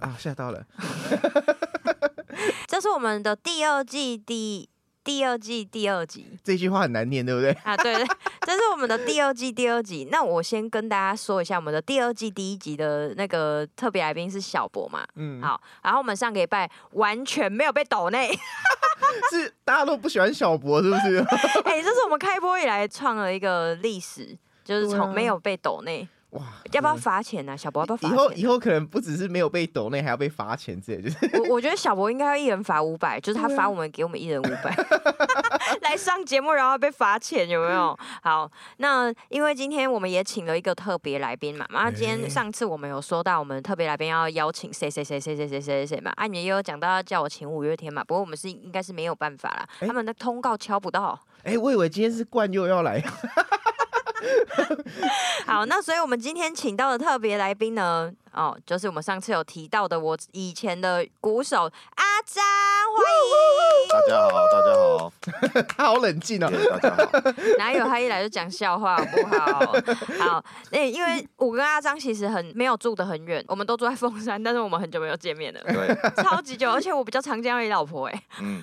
啊，吓到了。这是我们的第二季第第二季第二集，这句话很难念，对不对？啊，对对，这是我们的第二季第二集。那我先跟大家说一下，我们的第二季第一集的那个特别来宾是小博嘛。嗯，好。然后我们上个礼拜完全没有被抖内，是大家都不喜欢小博，是不是？哎、欸，这是我们开播以来创了一个历史，就是从没有被抖内。哇，要不要罚钱呢、啊？小博要不要？以后以后可能不只是没有被抖内，还要被罚钱之类。就是我我觉得小博应该要一人罚五百，就是他罚我们，给我们一人五百 来上节目然后被罚钱，有没有？好，那因为今天我们也请了一个特别来宾嘛，那今天上次我们有说到我们特别来宾要邀请谁谁谁谁谁谁谁谁嘛，啊，你也有讲到要叫我请五月天嘛，不过我们是应该是没有办法啦，他们的通告敲不到。哎、欸，我以为今天是冠佑要来。好，那所以我们今天请到的特别来宾呢，哦，就是我们上次有提到的我以前的鼓手阿张，欢迎。大家好，大家好，他 好冷静哦。大家好，哪有他一来就讲笑话，好不好？好，那因为我跟阿张其实很没有住得很远，我们都住在凤山，但是我们很久没有见面了，对，超级久，而且我比较常见到你老婆哎。嗯，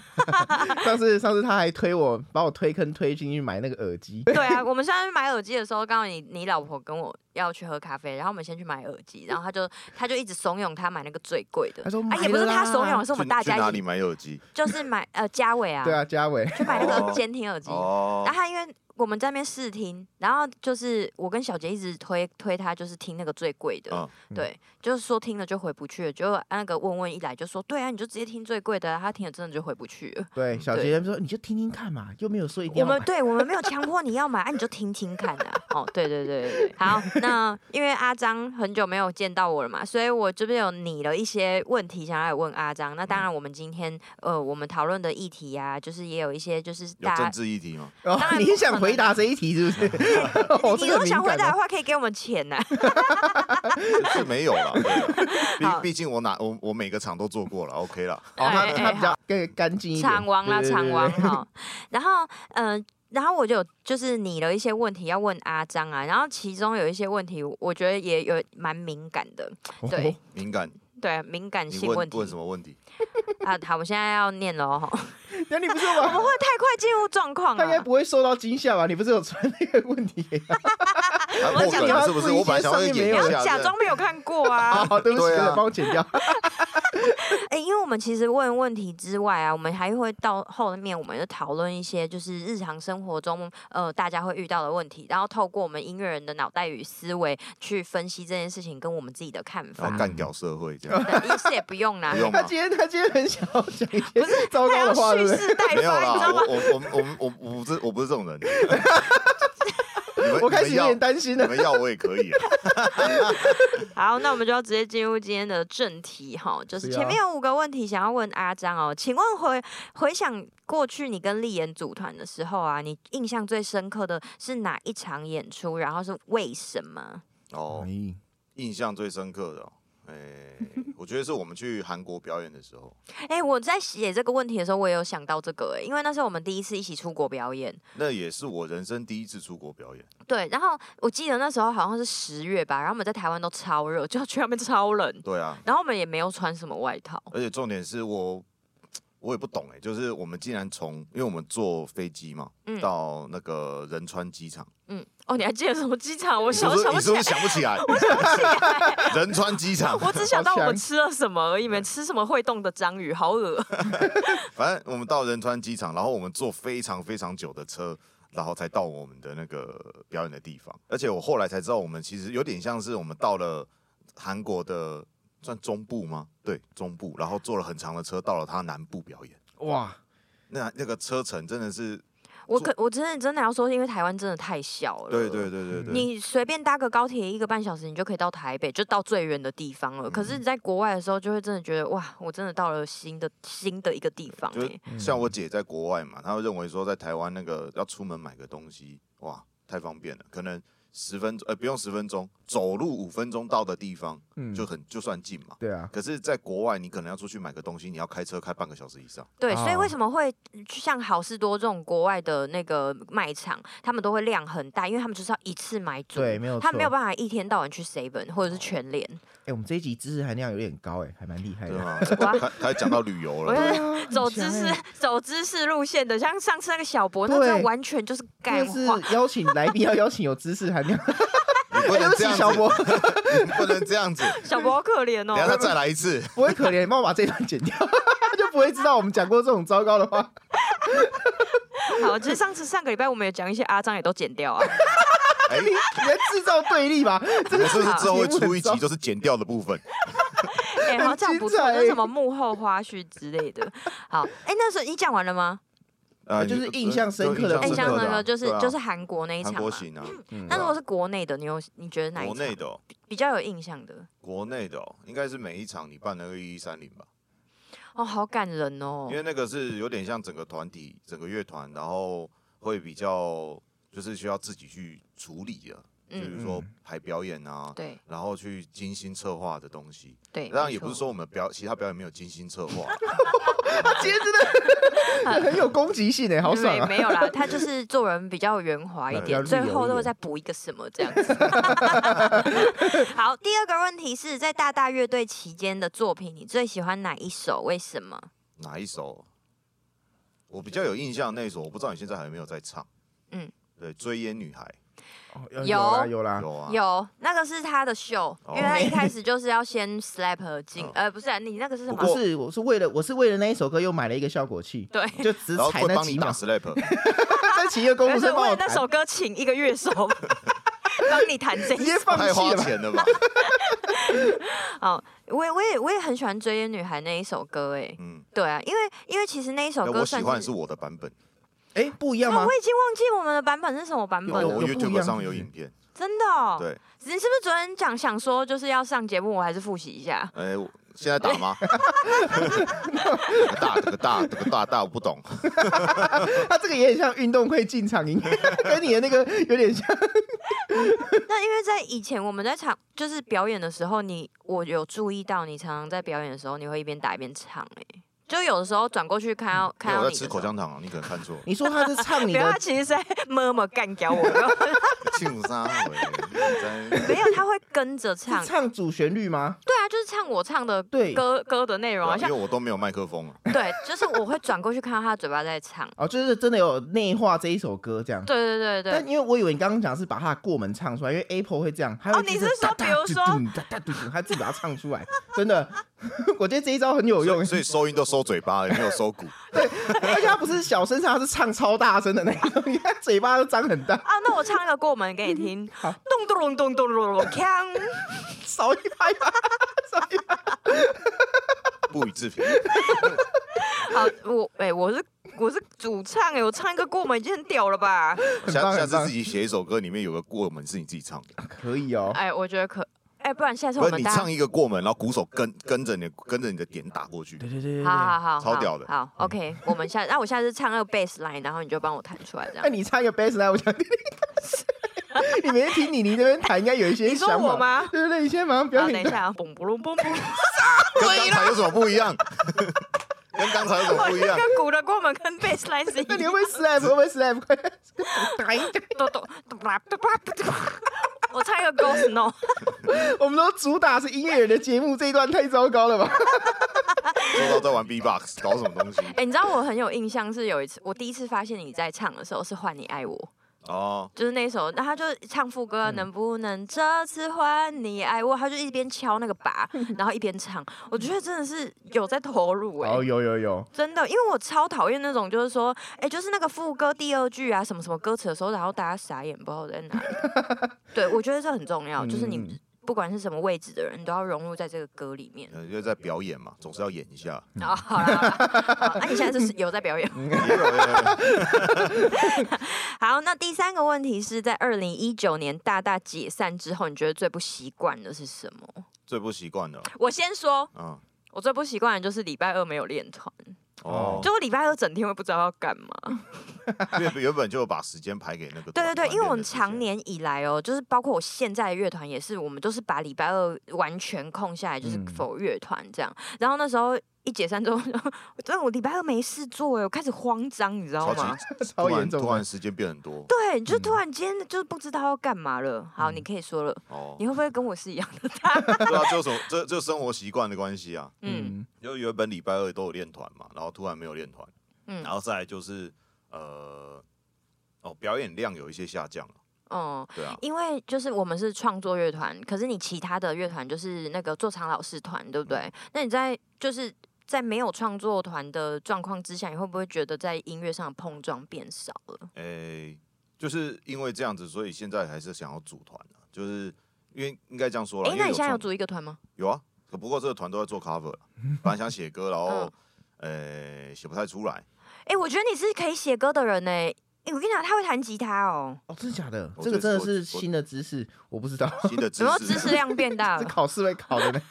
上次上次他还推我，把我推坑推进去买那个耳机。对啊，我们现在去买耳机的时候，刚好你你老婆跟我。要去喝咖啡，然后我们先去买耳机，然后他就他就一直怂恿他买那个最贵的。他说：“啊，也不是他怂恿，是我们大家去哪里买耳机？就是买呃嘉伟啊，对啊嘉伟，去买那个监听耳机。哦、然后他因为。”我们在那边试听，然后就是我跟小杰一直推推他，就是听那个最贵的，哦、对，就是说听了就回不去了。就那个问问一来就说，对啊，你就直接听最贵的，他听了真的就回不去了。对，小杰说你就听听看嘛，又没有说一定要们对我们没有强迫你要买，啊，你就听听看啊。哦，对对对对对，好，那因为阿张很久没有见到我了嘛，所以我这边有拟了一些问题想要问阿张。那当然，我们今天呃，我们讨论的议题呀、啊，就是也有一些就是大政治议题吗？当然你想回答这一题是不是？你如果想回答的话，可以给我们钱呢、啊。是没有了，毕毕竟我哪我我每个场都做过了，OK 了。哦，他他比较更干净一点。场王啦，场王 哈。然后嗯、呃，然后我就就是你的一些问题要问阿张啊，然后其中有一些问题，我觉得也有蛮敏感的，对，敏感，对，敏感性问题。问什么问题？啊，好，我现在要念了哈。那你不是 我们会太快进入状况？他应该不会受到惊吓吧？你不是有传那个问题？我讲的是不是？我本来想要演一下，假装没有看过啊。好，对不起，帮我剪掉。哎，因为我们其实问问题之外啊，我们还会到后面，我们就讨论一些就是日常生活中呃大家会遇到的问题，然后透过我们音乐人的脑袋与思维去分析这件事情跟我们自己的看法。干掉社会这样，意思也不用啦。他今天他今天很想要讲一些不是糟糕的话，是没有啦，我我我我我我不是我不是这种人。我开始有点担心了。你们要我也可以。好，那我们就要直接进入今天的正题哈，就是前面有五个问题想要问阿张哦，请问回回想过去你跟立言组团的时候啊，你印象最深刻的是哪一场演出？然后是为什么？哦，印象最深刻的。哎、欸，我觉得是我们去韩国表演的时候。哎、欸，我在写这个问题的时候，我也有想到这个、欸，哎，因为那是我们第一次一起出国表演。那也是我人生第一次出国表演。对，然后我记得那时候好像是十月吧，然后我们在台湾都超热，就要去那边超冷。对啊。然后我们也没有穿什么外套。而且重点是我，我也不懂哎、欸，就是我们竟然从，因为我们坐飞机嘛，嗯、到那个仁川机场。嗯。哦，你还记得什么机场？我想不起来。你是不是想不起来？我想不起来。仁川机场。我只想到我们吃了什么而已，没吃什么会动的章鱼，好恶。反正我们到仁川机场，然后我们坐非常非常久的车，然后才到我们的那个表演的地方。而且我后来才知道，我们其实有点像是我们到了韩国的算中部吗？对，中部，然后坐了很长的车到了他南部表演。哇，那那个车程真的是。我可我真的真的要说，因为台湾真的太小了。对对对对对。你随便搭个高铁一个半小时，你就可以到台北，就到最远的地方了。嗯、可是，在国外的时候，就会真的觉得哇，我真的到了新的新的一个地方。就像我姐在国外嘛，她会认为说，在台湾那个要出门买个东西，哇，太方便了。可能十分钟，呃，不用十分钟，走路五分钟到的地方，嗯就很就算近嘛。对啊，可是，在国外，你可能要出去买个东西，你要开车开半个小时以上。对，所以哦为什么会像好事多这种国外的那个卖场，他们都会量很大，因为他们就是要一次买足，对没有他没有办法一天到晚去 seven 或者是全联。哎，我们这一集知识含量有点高，哎，还蛮厉害的。对 吗？哇他讲到旅游了，走知识欸走知识路线的，像上次那个小博，那对真的完全就是干这话。是邀请来宾要邀请有知识含量，你不能这样子，小博，你 不能这样子。小博好可怜等一下哦。他再来一次，不会可怜，帮我把这段剪掉，他就不会知道我们讲过这种糟糕的话。好，其实上次上个礼拜我们有讲一些阿张也都剪掉啊。哎，你在制造对立吧？这个我是不是之后会出一集节目很糟就是剪掉的部分？哎、好，这样不错，很精彩那什么幕后花絮之类的。好，哎、那时候你讲完了吗？呃就是印象深刻的印象深刻的啊那个就是、就是韩国那一场国行啊，嗯。那如果是国内的，你有你觉得哪一场？国内的哦，比较有印象的？国内的哦，应该是每一场你办那个一一三零吧，哦，好感人哦。因。为那个是有点像整个团体、整个乐团，然后会比较就是需要自己去处理的，比嗯，如说排表演啊，对。然后去精心策划的东西。对，当然也不是说我们表其他表演没有精心策划，他今天真的 很有攻击性哎，好爽啊！没没有啦，他就是做人比较圆滑一点，最后都会再补一个什么这样子。好，第二个问题是在大大乐队期间的作品，你最喜欢哪一首？为什么？哪一首？我比较有印象的那一首，我不知道你现在还有没有在唱。嗯，对，追烟女孩哦有啦。有啦，有啊，有那个是他的秀，因为他一开始就是要先 slap 进哦，呃，不是啊，你那个是什么？是，我是为了我是为了那一首歌又买了一个效果器，对，就只踩那几秒，slap，再请一个公司帮我且为了那首，歌请一个乐手。帮你弹这直接一首。放太花。钱了。吧？哦，我也我也我也很喜欢《追烟女孩》那一首歌，哎，嗯，对啊，因为因为其实那一首歌我喜欢是我的版本，哎，不一样吗哦我？已经忘记我们的版本是什么版本了，我有不一 YouTube 上有影片。真的哦。对，你是不是昨天讲想说就是要上节目，我还是复习一下？哎，我现在打吗？这个大，这个大，这个大大，我不懂。他这个也很像运动会进场音，跟你的那个 有点像。那因为在以前我们在场就是表演的时候，你我有注意到你常常在表演的时候，你会一边打一边唱、哎，就有的时候转过去看看为我在吃到你的时候口香糖啊，你可能看错。你说他是唱你 没有，的他其实是在默默干掉我，然 后庆沙尾，在 没有，他会跟着唱是，唱主旋律吗？对啊，就是唱我唱的对歌歌的内容啊，因像为我都没有麦克风啊。对，就是我会转过去看到他嘴巴在唱，哦，就是真的有内化这一首歌这样。对对对对但因为我以为你刚刚讲是把他的过门唱出来，因为 Apple 会这样，他会哦你是说比如说他自己把它唱出来，真的，我觉得这一招很有用。所以收音都收嘴巴，也没有收骨。对。而且他不是小声唱，他是唱超大声的那种，你看嘴巴都张很大，啊，那我唱一个过门给你听，好咚咚咚咚咚咚咚，锵，少一拍吧，少一拍。不予置评。好，我哎、我是我是主唱哎、我唱一个过门已经很屌了吧？很棒很棒下下次自己写一首歌，里面有个过门是你自己唱的，可以哦，哎、我觉得可哎、不然下次不是你我们大家唱一个过门，然后鼓手跟跟着你跟着你的点打过去对。对对对好好。好，好超屌的好，OK，我们下那我下次唱那个 bass line，然后你就帮我弹出来这那样。你唱一个 bass 来，我想听听看。你每天听你你这边弹，应该有一些你说想法。我吗？对对对，你先马上好，表演。等一下啊，嘣嘣隆嘣嘣，跟刚才有什么不一样？跟刚才有什么不一样？跟鼓的过门跟 bass line 是一那你样会不会 slap？会不会 slap？快打一打！咚咚咚啦咚啦咚啦我唱一个 Ghost No，我们都主打是音乐人的节目，这一段太糟糕了吧？说到在玩 B-box，搞什么东西？哎、你知道我很有印象，是有一次我第一次发现你在唱的时候是换你爱我。哦，就是那一首，那他就唱副歌，嗯。能不能这次换你？爱我？他就一边敲那个把，然后一边唱，我觉得真的是有在投入哎、哦，有有有，真的，因为我超讨厌那种就是说，哎、就是那个副歌第二句啊，什么什么歌词的时候，然后大家傻眼，不知道在哪里。对，我觉得这很重要，就是你嗯不管是什么位置的人，你都要融入在这个歌里面。呃，因为在表演嘛，总是要演一下。啊、好啦，好啦好，那、你现在是有在表演？好，那第三个问题是在二零一九年大大解散之后，你觉得最不习惯的是什么？最不习惯的，我先说，嗯，我最不习惯的就是礼拜二没有练团，哦，就我礼拜二整天会不知道要干嘛。因 为原本就把时间排给那个。对对对，因为我们常年以来哦，就是包括我现在的乐团也是，我们都是把礼拜二完全空下来，就是否乐团这样。嗯、然后那时候。一解散之后，真的我礼拜二没事做哎，我开始慌张，你知道吗？超严重，突然时间变很多。对，就突然间就不知道要干嘛了。好，你可以说了。哦，你会不会跟我是一样的？对啊，就什这这生活习惯的关系啊。嗯，因为原本礼拜二都有练团嘛，然后突然没有练团。嗯，然后再来就是呃，哦，表演量有一些下降。哦，对啊，因为就是我们是创作乐团，可是你其他的乐团就是那个做长老师团，对不对？那你在就是。在没有创作团的状况之下，你会不会觉得在音乐上的碰撞变少了？诶、欸，就是因为这样子，所以现在还是想要组团，就是因为应该这样说了。哎、欸，那你现在有组一个团吗？有啊，可不过这个团都在做 cover，本来想写歌，然后呃写、不太出来。哎、欸，我觉得你是可以写歌的人呢。哎、欸，我跟你讲，他会弹吉他哦。哦，真的假的？这个真的是新的知识，我，我，我不知道。新的 知识，知识量变大了。这考试会考的呢。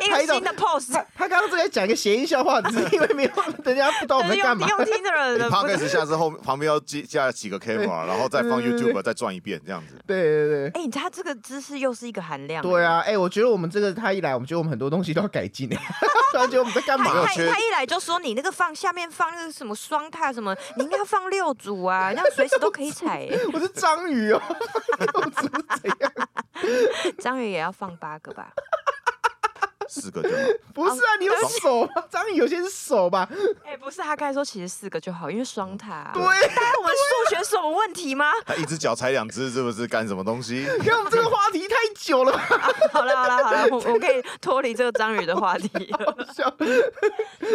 一个新的 pose，他刚刚正在讲一个谐音笑话，只是因为没有人家不知道我们在干嘛。用听的人，他开始下之后旁边要加加几个 camera，然后再放 YouTube 再转一遍这样子。对对对。哎，他这个姿势又是一个含量。对啊，哎，我觉得我们这个他一来，我们觉得我们很多东西都要改进。突然觉得我们在干嘛？他他一来就说你那个放下面放那个什么双踏什么，你应该要放六组啊，那样随时都可以踩。我是章鱼哦，六组怎样？章鱼也要放八个吧？四个就好，不是啊，你有手吗？章鱼有些是手吧？哎，不是，他刚才说其实四个就好，因为双塔。对，大家我们数学是什么问题吗？他一只脚踩两只，是不是干什么东西？因为我们这个话题太久了。好了好了好了，我我可以脱离这个章鱼的话题。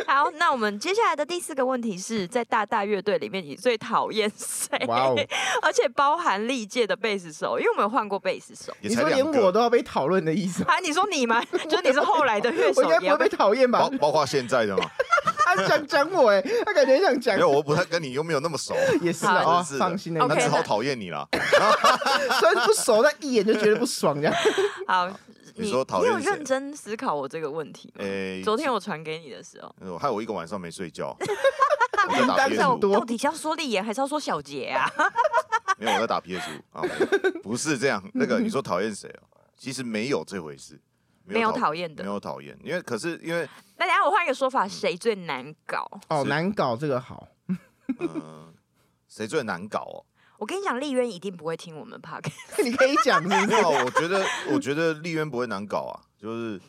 好，那我们接下来的第四个问题是在大大乐队里面，你最讨厌谁？哇哦！而且包含历届的贝斯手，因为我们有换过贝斯手。你说连我都要被讨论的意思？啊，你说你吗？就是你是后。来的乐手应该不会被讨厌吧？包包括现在的吗？他想讲我哎，他感觉想讲。没有，我不太跟你又没有那么熟。也是啊，放心的，他只好讨厌你了。虽然不熟，但一眼就觉得不爽这样。好，你说讨厌，你有认真思考我这个问题吗？昨天我传给你的时候，害我一个晚上没睡觉。单很多，到底是要说立言还是要说小杰啊？没有，我在打 PS 五啊，不是这样。那个你说讨厌谁哦？其实没有这回事。没有讨厌的，没有讨厌，因为可是因为，那等下我换一个说法，谁最难搞？哦，难搞这个好。嗯，谁最难搞哦？我跟你讲，丽渊一定不会听我们 podcast，你可以讲。没有，我觉得，我觉得丽渊不会难搞啊，就是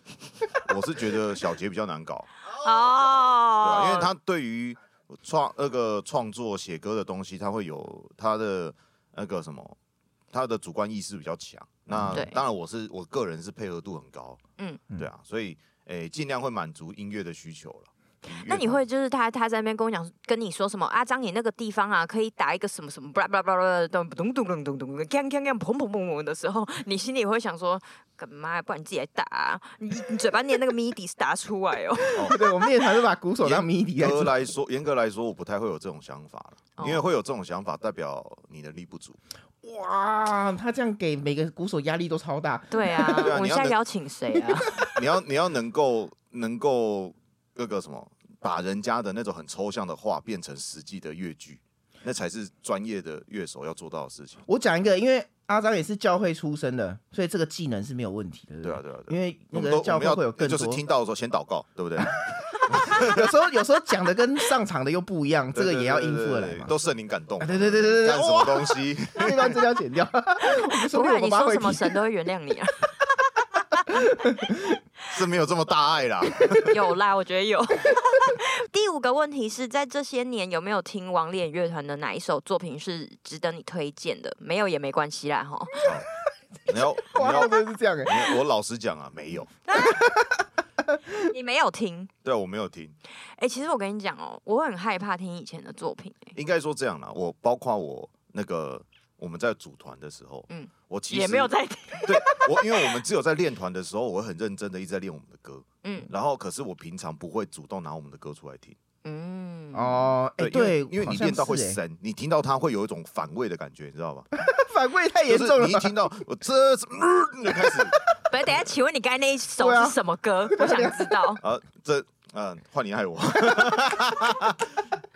我是觉得小杰比较难搞 哦，对啊，因为他对于创那个创作写歌的东西，他会有他的那个什么，他的主观意识比较强。那当然，我是我个人是配合度很高，嗯，对啊，所以诶，欸、尽量会满足音乐的需求了。那你会就是他他在那边跟我讲，跟你说什么？阿张，你那个地方啊，可以打一个什么什么，巴拉巴拉巴拉，咚咚咚咚咚咚，锵锵锵，砰砰砰砰的时候，你心里会想说，干嘛？不然你自己来打啊？你你嘴巴念那个 MIDI 是打出来哦。哦 对，我们也还是把鼓手当 MIDI。严格来说，严格来说，我不太会有这种想法，因为会有这种想法，代表你能力不足。哇，他这样给每个鼓手压力都超大。对啊，我们现在邀请谁啊？你要你要能够能够那个什么，把人家的那种很抽象的话变成实际的乐句，那才是专业的乐手要做到的事情。我讲一个，因为阿张也是教会出身的，所以这个技能是没有问题的。对啊，对啊，对啊。因为那个教会会有更多，就是听到的时候先祷告，对不对？有时候有时候讲的跟上场的又不一样，这个也要应付来嘛。都圣灵感动。对对对对对，干什么东西？这段真的要剪掉。不然你说什么神都会原谅你啊？是没有这么大爱啦。有啦，我觉得有。第五个问题是在这些年有没有听王立乐团的哪一首作品是值得你推荐的？没有也没关系啦，哈。你要你要是这样哎，我老实讲啊，没有。你没有听？对，我没有听。哎、欸，其实我跟你讲哦，我很害怕听以前的作品。应该说这样啦，我包括我那个我们在组团的时候，嗯，我其实也没有在听。对，我因为我们只有在练团的时候，我会很认真的一直在练我们的歌，嗯，然后可是我平常不会主动拿我们的歌出来听。嗯哦，哎、欸，对，因为你练到会神，你听到它会有一种反胃的感觉，你知道吧？反胃太严重了。你一听到我这怎么就开始？不是，等下，请问你刚才那一首是什么歌？啊、我想知道。啊，这嗯，换你爱我。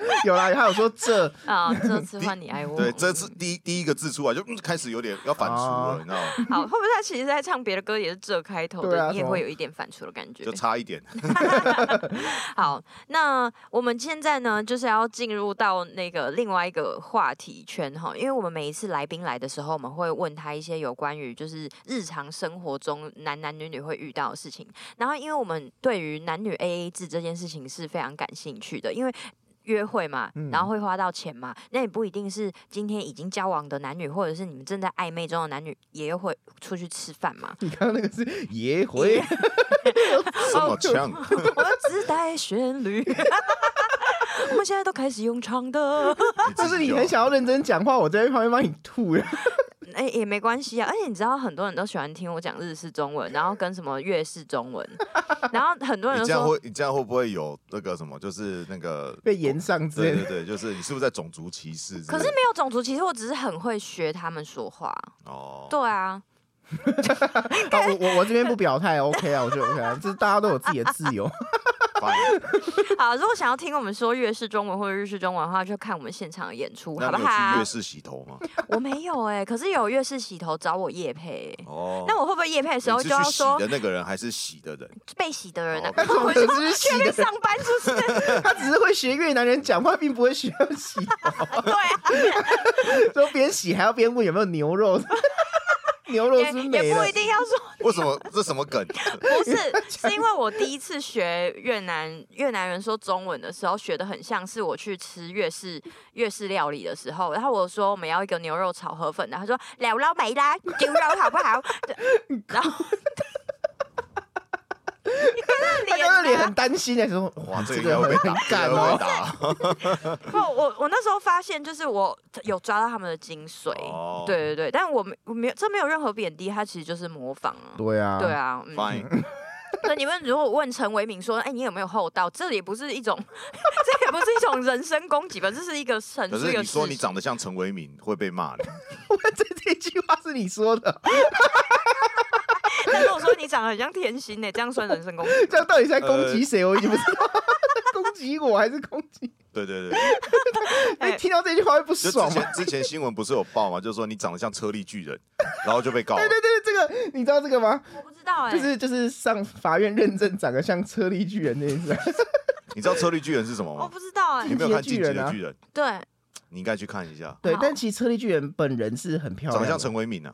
有啦，他有说这啊，这次换你爱我。对，这次第一第一个字出来就开始有点要反刍了，你知道吗？好，会不会他其实在唱别的歌也是这开头的，你也会有一点反刍的感觉？就差一点。好，那我们现在呢，就是要进入到那个另外一个话题圈哈，因为我们每一次来宾来的时候，我们会问他一些有关于就是日常生活中男男女女会遇到的事情，然后因为我们对于男女 AA 制这件事情是非常感兴趣的，因为。约会嘛，然后会花到钱嘛，嗯、那也不一定是今天已经交往的男女，或者是你们正在暧昧中的男女，也会出去吃饭嘛。你刚刚那个是也会，这 么强，我自带旋律，我们现在都开始用唱的，就是你很想要认真讲话，我在旁边帮你吐了。哎、欸，也没关系啊，而且你知道很多人都喜欢听我讲日式中文，然后跟什么粤式中文，然后很多人说你这样会，你这样会不会有那个什么，就是那个被延上之类的？对对对，就是你是不是在种族歧视？可是没有种族歧视，我只是很会学他们说话。哦，对啊。好，我我我这边不表态，OK 啊，我觉得 OK 啊，就是大家都有自己的自由。好，如果想要听我们说粤式中文或者日式中文的话，就看我们现场的演出，好不好？粤式洗头吗？我没有哎、欸，可是有粤式洗头找我夜配、欸。哦，那我会不会夜配的时候就要说洗的那个人还是洗的人？被洗的人呢、啊？我只是洗的上班是不是？他只是会学越南人讲话，并不会学要洗头。对啊，说边洗还要边问有没有牛肉。牛肉是美也不一定要说。为什么？这什么梗？不是，是因为我第一次学越南越南人说中文的时候，学的很像是我去吃越式越式料理的时候。然后我说我们要一个牛肉炒河粉，然后他说了了没啦，牛肉好不好？然后。他刚刚脸很担心的时候，哇，这个会很干哦。不，我我那时候发现，就是我有抓到他们的精髓。哦，对对对，但我没我没有，这没有任何贬低，他其实就是模仿啊。对啊，对啊。Fine。所以你们如果问陈为民说，哎，你有没有厚道？这也不是一种，这也不是一种人身攻击吧？这是一个陈。可是你说你长得像陈为民会被骂的。我这这句话是你说的。但是我说你长得很像甜心呢，这样算人身攻击？这样到底是在攻击谁？我已经不知道，攻击我还是攻击？对对对，哎，听到这句话会不爽吗？之前之前新闻不是有报吗？就是说你长得像车力巨人，然后就被告。对对对，这个你知道这个吗？我不知道哎，就是就是上法院认证长得像车力巨人那件事。你知道车力巨人是什么吗？我不知道哎，你没有看进击的巨人？对，你应该去看一下。对，但其实车力巨人本人是很漂亮，长得像陈伟敏啊。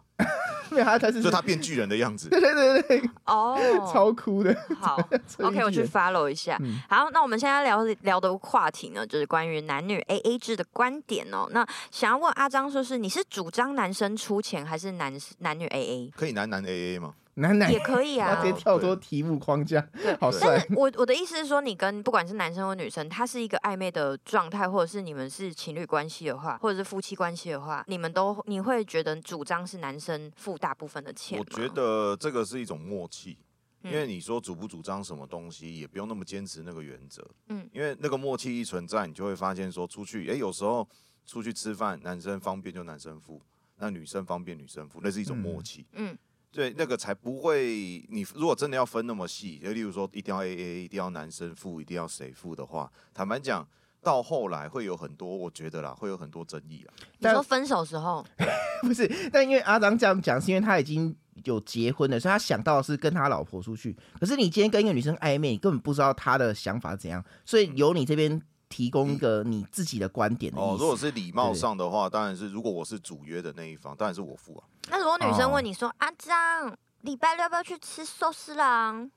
没有他，他是就他变巨人的样子。对对对对，哦，超酷的。好，OK，我去 follow 一下。嗯、好，那我们现在聊聊的话题呢，就是关于男女 AA 制的观点哦。那想要问阿张，说是你是主张男生出钱，还是男男女 AA？可以男男 AA 吗？男男也可以啊，直接跳脱题目框架，好帅。但是我我的意思是说，你跟不管是男生或女生，他是一个暧昧的状态，或者是你们是情侣关系的话，或者是夫妻关系的话，你们都你会觉得主张是男生付大部分的钱？我觉得这个是一种默契，因为你说主不主张什么东西，也不用那么坚持那个原则，嗯，因为那个默契一存在，你就会发现说出去，哎、欸，有时候出去吃饭，男生方便就男生付，那女生方便女生付，那是一种默契，嗯。嗯对，那个才不会。你如果真的要分那么细，就例如说一定要 AA，一定要男生付，一定要谁付的话，坦白讲，到后来会有很多，我觉得啦，会有很多争议啊。你说分手时候 不是？但因为阿张这样讲，是因为他已经有结婚了，所以他想到的是跟他老婆出去。可是你今天跟一个女生暧昧，你根本不知道她的想法怎样，所以由你这边。提供一个你自己的观点的哦。如果是礼貌上的话，当然是如果我是主约的那一方，当然是我付啊。那如果女生问你说：“阿璋，礼拜六要不要去吃寿司郎？”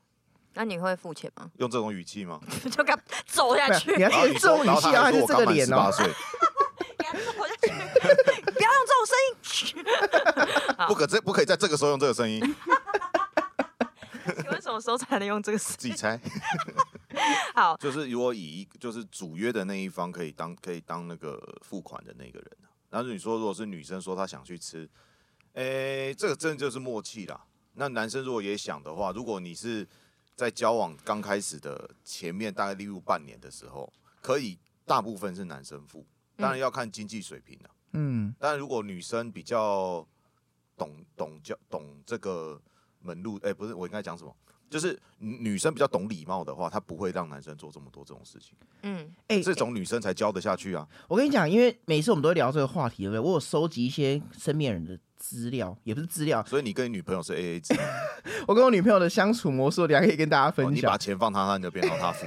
那你会付钱吗？用这种语气吗？就给他走下去。你要这种语气啊，还是这个脸哦？给他走下去，不要用这种声音。不可这不可以在这个时候用这个声音。你为什么时候才能用这个声音？自己猜。好，就是如果以就是主约的那一方可以当可以当那个付款的那个人，然后你说如果是女生说她想去吃，诶、欸，这个真的就是默契啦。那男生如果也想的话，如果你是在交往刚开始的前面大概例如半年的时候，可以大部分是男生付，当然要看经济水平了。嗯，但如果女生比较懂懂教懂这个门路，诶、欸，不是我应该讲什么？就是女生比较懂礼貌的话，她不会让男生做这么多这种事情。嗯，哎、欸，这种女生才教得下去啊！我跟你讲，因为每次我们都会聊这个话题，对不对？我有收集一些身边人的资料，也不是资料。所以你跟你女朋友是 A A 制？我跟我女朋友的相处模式，我等下可以跟大家分享。哦、你把钱放她那边，然后她付。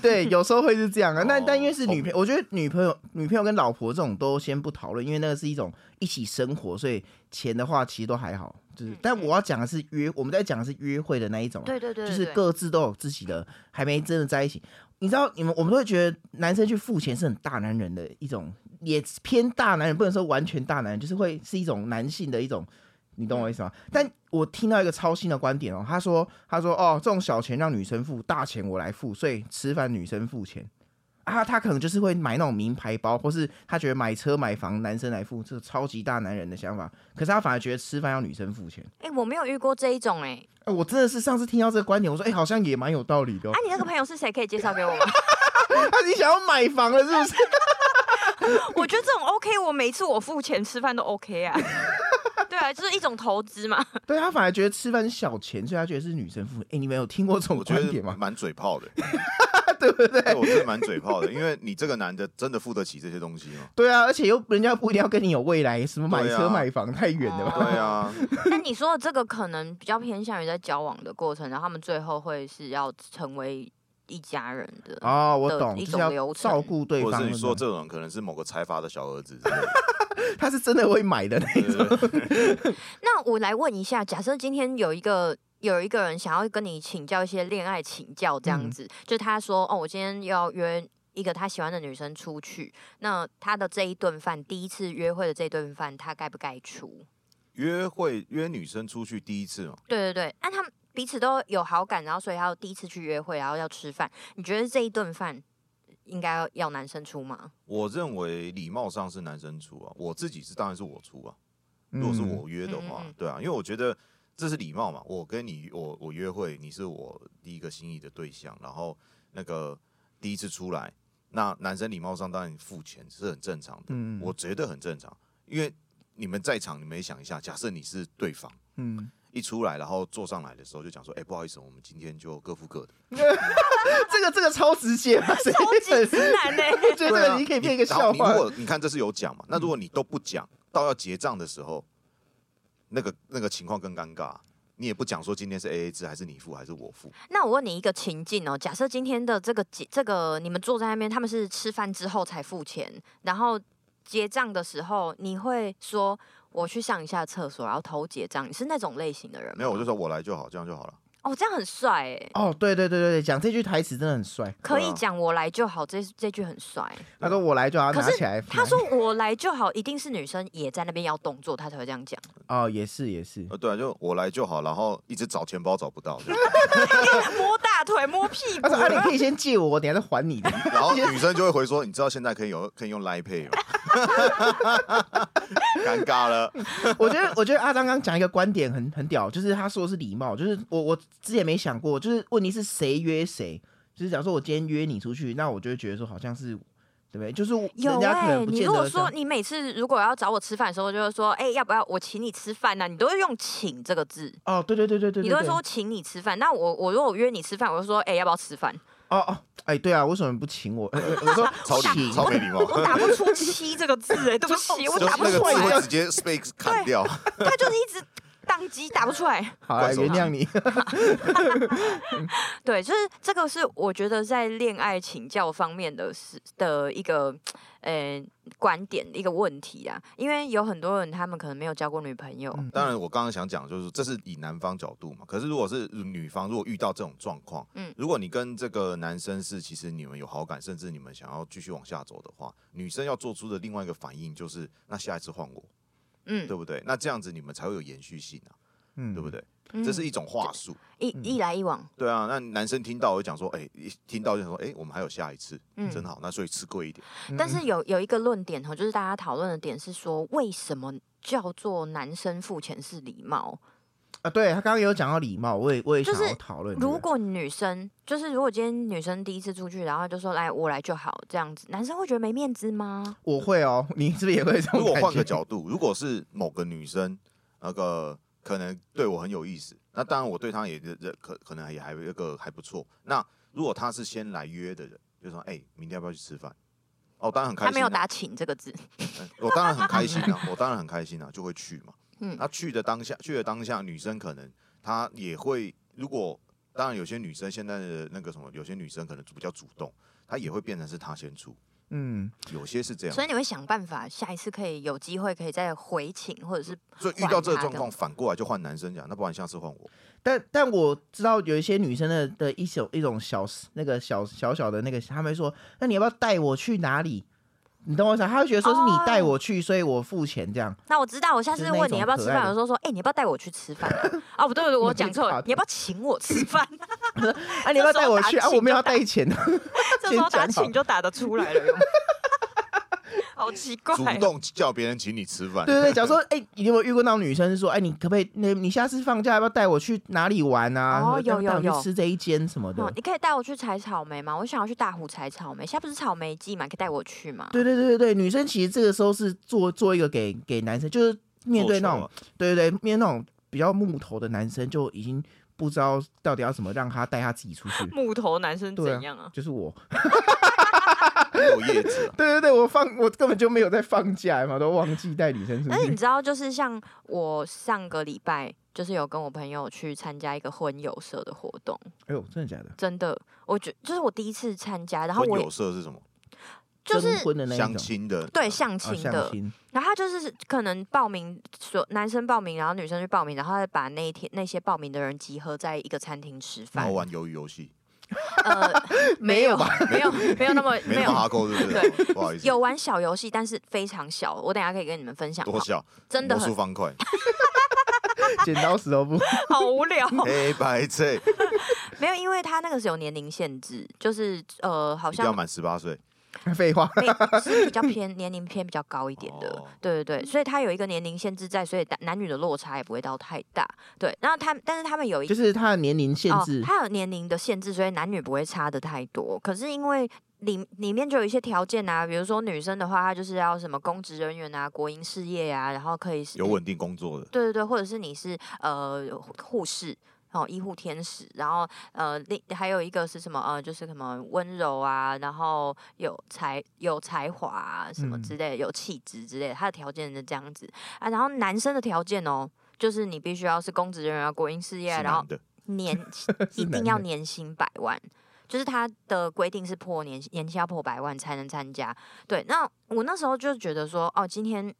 对，有时候会是这样啊。但但因为是女朋友，我觉得女朋友、女朋友跟老婆这种都先不讨论，因为那个是一种一起生活，所以钱的话其实都还好。就是，但我要讲的是约，我们在讲的是约会的那一种。对对对，就是各自都有自己的，还没真的在一起。你知道，你们我们都会觉得男生去付钱是很大男人的一种，也偏大男人，不能说完全大男人，就是会是一种男性的一种。你懂我意思吗？但我听到一个超新的观点哦，他说：“他说哦，这种小钱让女生付，大钱我来付，所以吃饭女生付钱啊。他可能就是会买那种名牌包，或是他觉得买车买房男生来付，这个超级大男人的想法。可是他反而觉得吃饭要女生付钱。哎、欸，我没有遇过这一种哎、欸欸，我真的是上次听到这个观点，我说哎、欸，好像也蛮有道理的、哦。啊，你那个朋友是谁？可以介绍给我吗？他你想要买房了是不是？我觉得这种 OK，我每次我付钱吃饭都 OK 啊。对啊，就是一种投资嘛。对，他反而觉得吃饭是小钱，所以他觉得是女生付。哎，你们有听过这种观点吗？蛮嘴炮的，对不对？我觉得蛮嘴炮的，因为你这个男的真的付得起这些东西吗？对啊，而且又人家不一定要跟你有未来，什么买车买房太远了吧？对啊。那你说的这个可能比较偏向于在交往的过程，然后他们最后会是要成为一家人的哦，我懂，一种流程，照顾对方。或者是你说这种可能是某个财阀的小儿子。他是真的会买的那种。那我来问一下，假设今天有一个有一个人想要跟你请教一些恋爱请教，这样子，嗯、就他说哦，我今天要约一个他喜欢的女生出去，那他的这一顿饭，第一次约会的这顿饭，他该不该出？约会约女生出去第一次吗？对对对，那他们彼此都有好感，然后所以他要第一次去约会，然后要吃饭，你觉得这一顿饭？应该要男生出吗？我认为礼貌上是男生出啊，我自己是当然是我出啊。如果是我约的话，嗯、对啊，因为我觉得这是礼貌嘛。我跟你我我约会，你是我第一个心仪的对象，然后那个第一次出来，那男生礼貌上当然付钱是很正常的，嗯、我觉得很正常。因为你们在场，你们也想一下，假设你是对方，嗯。一出来，然后坐上来的时候就讲说：“哎、欸，不好意思，我们今天就各付各的。”这个这个超直接，超级直男呢。我觉得这个你可以变一个笑话。如果你看这是有讲嘛，那如果你都不讲，到要结账的时候，那个那个情况更尴尬。你也不讲说今天是 A A 制还是你付还是我付。那我问你一个情境哦，假设今天的这个结这个你们坐在那边，他们是吃饭之后才付钱，然后结账的时候，你会说？我去上一下厕所，然后偷结账。你是那种类型的人吗？没有，我就说我来就好，这样就好了。哦，这样很帅哎。哦，对对对对对，讲这句台词真的很帅。可以讲我来就好，这这句很帅。他说我来就好，拿起来。他说我来就好，一定是女生也在那边要动作，他才会这样讲。哦，也是也是。呃，对啊，就我来就好，然后一直找钱包找不到，摸大腿摸屁股。他说啊，你可以先借我，我等下再还你的。然后女生就会回说，你知道现在可以有可以用 Line Pay 吗？尴尬了。我觉得我觉得阿张刚讲一个观点很很屌，就是他说的是礼貌，就是我我之前没想过。就是问题是谁约谁，就是假如说我今天约你出去，那我就会觉得说好像是对不对？就是人家可能不见得，有哎、欸，你如果说你每次如果要找我吃饭的时候，就是说哎、欸，要不要我请你吃饭呢、啊？你都会用请这个字哦，对对对对对，你都会说请你吃饭。那我我如果约你吃饭，我就说哎、欸，要不要吃饭？哦哦，哎、欸，对啊，为什么不请我？欸、我说 超礼超没礼貌，我打不出七这个字哎、欸，对不起，我打不出来，会直接 space 砍掉，他就是一直。当机打不出来，好来原谅你。对，就是这个是我觉得在恋爱请教方面的是的一个呃、欸、观点一个问题啊，因为有很多人他们可能没有交过女朋友。当然，我刚刚想讲就是这是以男方角度嘛，可是如果是女方，如果遇到这种状况，嗯，如果你跟这个男生是其实你们有好感，甚至你们想要继续往下走的话，女生要做出的另外一个反应就是，那下一次换我。嗯，对不对？那这样子你们才会有延续性啊，嗯，对不对？嗯、这是一种话术，一一来一往。对啊，那男生听到就讲说，哎，一听到就说，哎，我们还有下一次，嗯，真好。那所以吃贵一点。但是有有一个论点哈，就是大家讨论的点是说，为什么叫做男生付钱是礼貌？啊，对他刚刚有讲到礼貌，我也我也想要讨论。如果女生就是如果今天女生第一次出去，然后就说来我来就好这样子，男生会觉得没面子吗？我会哦，你是不是也会这样？如果换个角度，如果是某个女生那个可能对我很有意思。那当然，我对她也可可能也还有一个还不错。那如果她是先来约的人，就说：“哎、欸，明天要不要去吃饭？”哦，当然很开心、啊。他没有打“请”这个字。我当然很开心啊，我当然很开心啊，就会去嘛。嗯，那去的当下，去的当下，女生可能她也会，如果当然有些女生现在的那个什么，有些女生可能比较主动，她也会变成是她先出。嗯，有些是这样，所以你会想办法，下一次可以有机会可以再回请，或者是所以遇到这个状况，反过来就换男生讲，那不然下次换我。但但我知道有一些女生的的一种一种小那个小小小的那个，他们说，那你要不要带我去哪里？你懂我意思？他会觉得说是你带我去，oh, 所以我付钱这样。那我知道，我下次问你要不要吃饭，我说说，哎、欸，你要不要带我去吃饭？啊，不对不对，我讲错了，你要不要请我吃饭？啊，你要不要带我去啊？我们要带钱。这时候打请就打得出来了。好奇怪，主动叫别人请你吃饭。对对对，假如说，哎、欸，你有没有遇过那种女生是说，哎、欸，你可不可以，你你下次放假要不要带我去哪里玩啊？哦，有有有，吃这一间什么的、哦。你可以带我去采草莓吗？我想要去大湖采草莓，现在不是草莓季嘛，可以带我去吗？对对对对对，女生其实这个时候是做做一个给给男生，就是面对那种，对对对，面对那种比较木头的男生，就已经不知道到底要怎么让他带他自己出去。木头男生怎样啊？啊就是我。有叶子、啊，对对对，我放我根本就没有在放假嘛，都忘记带女生出去。但是你知道，就是像我上个礼拜，就是有跟我朋友去参加一个婚友社的活动。哎呦，真的假的？真的，我觉就是我第一次参加，然后婚友社是什么？就是相亲的，对，相亲的。哦、然后他就是可能报名，说男生报名，然后女生去报名，然后再把那一天那些报名的人集合在一个餐厅吃饭，然后玩鱿鱼游戏。呃，没有吧？没有，没有那么 没有哈扣，对不对？对，不好意思，有玩小游戏，但是非常小。我等下可以跟你们分享。多小？真的魔术方块，剪刀石头布，好无聊。黑白脆，没有，因为他那个是有年龄限制，就是呃，好像要满十八岁。废话，是比较偏年龄偏比较高一点的，哦、对对对，所以他有一个年龄限制在，所以男女的落差也不会到太大。对，然后他但是他们有一个就是他的年龄限制，他、哦、有年龄的限制，所以男女不会差的太多。可是因为里里面就有一些条件啊，比如说女生的话，她就是要什么公职人员啊、国营事业啊，然后可以是有稳定工作的，对对对，或者是你是呃护士。哦，医护天使，然后呃，另还有一个是什么？呃，就是什么温柔啊，然后有才有才华啊，什么之类的，有气质之类的，他的条件是这样子啊。然后男生的条件哦，就是你必须要是公职人员啊，国营事业，然后年 一定要年薪百万，就是他的规定是破年年薪要破百万才能参加。对，那我那时候就觉得说，哦，今天。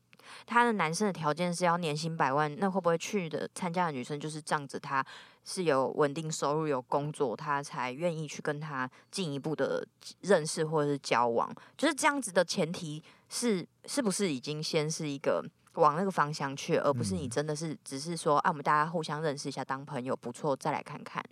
他的男生的条件是要年薪百万，那会不会去的参加的女生就是仗着他是有稳定收入、有工作，他才愿意去跟他进一步的认识或者是交往？就是这样子的前提是是不是已经先是一个往那个方向去，而不是你真的是只是说啊，我们大家互相认识一下，当朋友不错，再来看看。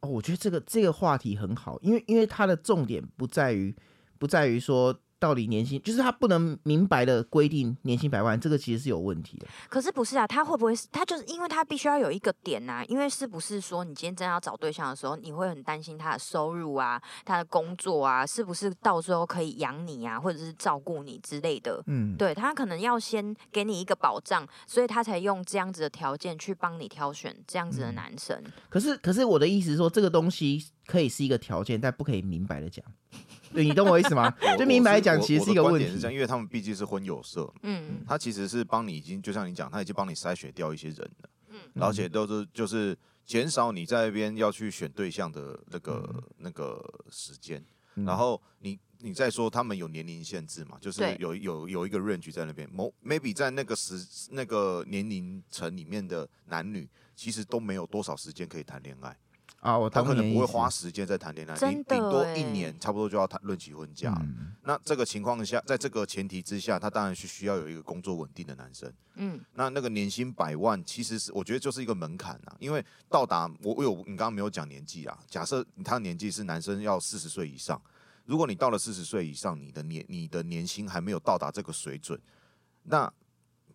哦，我觉得这个这个话题很好，因为因为它的重点不在于不在于说。到底年薪就是他不能明白的规定年薪百万，这个其实是有问题的。可是不是啊？他会不会？他就是因为他必须要有一个点呐、啊。因为是不是说你今天真要找对象的时候，你会很担心他的收入啊，他的工作啊，是不是到时候可以养你啊，或者是照顾你之类的？嗯，对，他可能要先给你一个保障，所以他才用这样子的条件去帮你挑选这样子的男生。嗯、可是，可是我的意思是说，这个东西可以是一个条件，但不可以明白的讲。对，你懂我意思吗？就明白讲，其实是一个问题。是这样，因为他们毕竟是婚友社，嗯，他其实是帮你已经，就像你讲，他已经帮你筛选掉一些人了，嗯，而且都是就是减少你在那边要去选对象的那个、嗯、那个时间。然后你你再说他们有年龄限制嘛？就是有有有一个 range 在那边，某 maybe 在那个时那个年龄层里面的男女，其实都没有多少时间可以谈恋爱。啊，我他可能不会花时间在谈恋爱，你顶多一年差不多就要谈论起婚嫁。嗯、那这个情况下，在这个前提之下，他当然是需要有一个工作稳定的男生。嗯，那那个年薪百万，其实是我觉得就是一个门槛啊，因为到达我我有你刚刚没有讲年纪啊，假设他的年纪是男生要四十岁以上，如果你到了四十岁以上，你的年你的年薪还没有到达这个水准，那。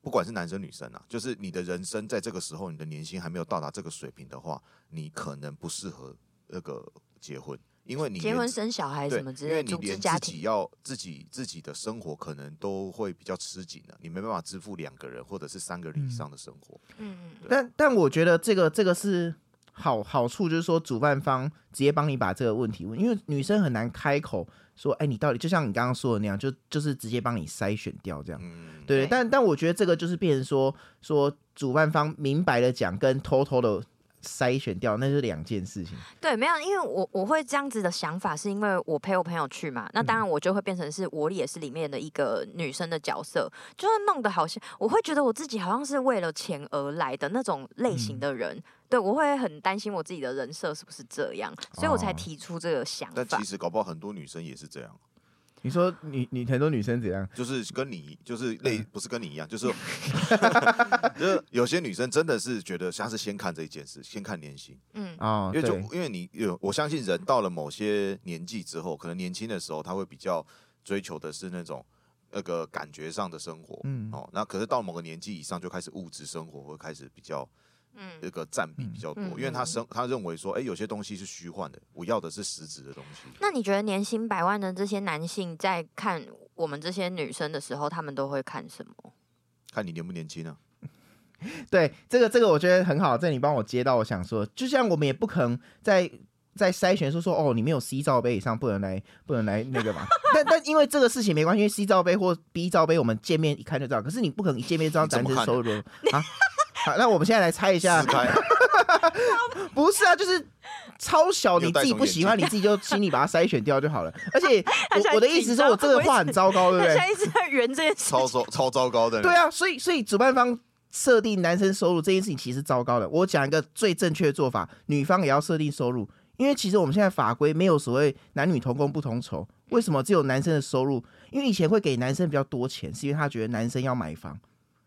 不管是男生女生啊，就是你的人生在这个时候，你的年薪还没有到达这个水平的话，你可能不适合那个结婚，因为你结婚生小孩什么之类的，组织家庭，自己要自己自己的生活可能都会比较吃紧的，你没办法支付两个人或者是三个人以上的生活。嗯嗯，但但我觉得这个这个是好好处，就是说主办方直接帮你把这个问题问，因为女生很难开口说，哎，你到底就像你刚刚说的那样，就就是直接帮你筛选掉这样。嗯，对，对但但我觉得这个就是变成说说主办方明白的讲，跟偷偷的。筛选掉，那是两件事情。对，没有，因为我我会这样子的想法，是因为我陪我朋友去嘛。那当然，我就会变成是我也是里面的一个女生的角色，就是弄得好像我会觉得我自己好像是为了钱而来的那种类型的人。嗯、对，我会很担心我自己的人设是不是这样，所以我才提出这个想法。哦、但其实搞不好很多女生也是这样。你说你你很多女生怎样？就是跟你就是类不是跟你一样，就是就是有些女生真的是觉得像是先看这一件事，先看年薪。嗯啊，因为就因为你有我相信人到了某些年纪之后，可能年轻的时候他会比较追求的是那种那个感觉上的生活。嗯哦，那可是到某个年纪以上就开始物质生活会开始比较。嗯，这个占比比较多，因为他生他认为说，哎，有些东西是虚幻的，我要的是实质的东西。那你觉得年薪百万的这些男性在看我们这些女生的时候，他们都会看什么？看你年不年轻呢？对，这个这个我觉得很好，这你帮我接到，我想说，就像我们也不可能在在筛选说说哦，你没有 C 罩杯以上不能来不能来那个嘛。但但因为这个事情没关系，因为 C 罩杯或 B 罩杯，我们见面一看就知道。可是你不可能一见面就知道男生收入啊。好，那我们现在来猜一下。不是啊，就是超小，你自己不喜欢，你自己就心里把它筛选掉就好了。而且 我我的意思是我这个话很糟糕，对不对？他一直在圆这件事，超糟超糟糕的。对啊，所以所以主办方设定男生收入这件事情其实糟糕的。我讲一个最正确的做法，女方也要设定收入，因为其实我们现在法规没有所谓男女同工不同酬，为什么只有男生的收入？因为以前会给男生比较多钱，是因为他觉得男生要买房。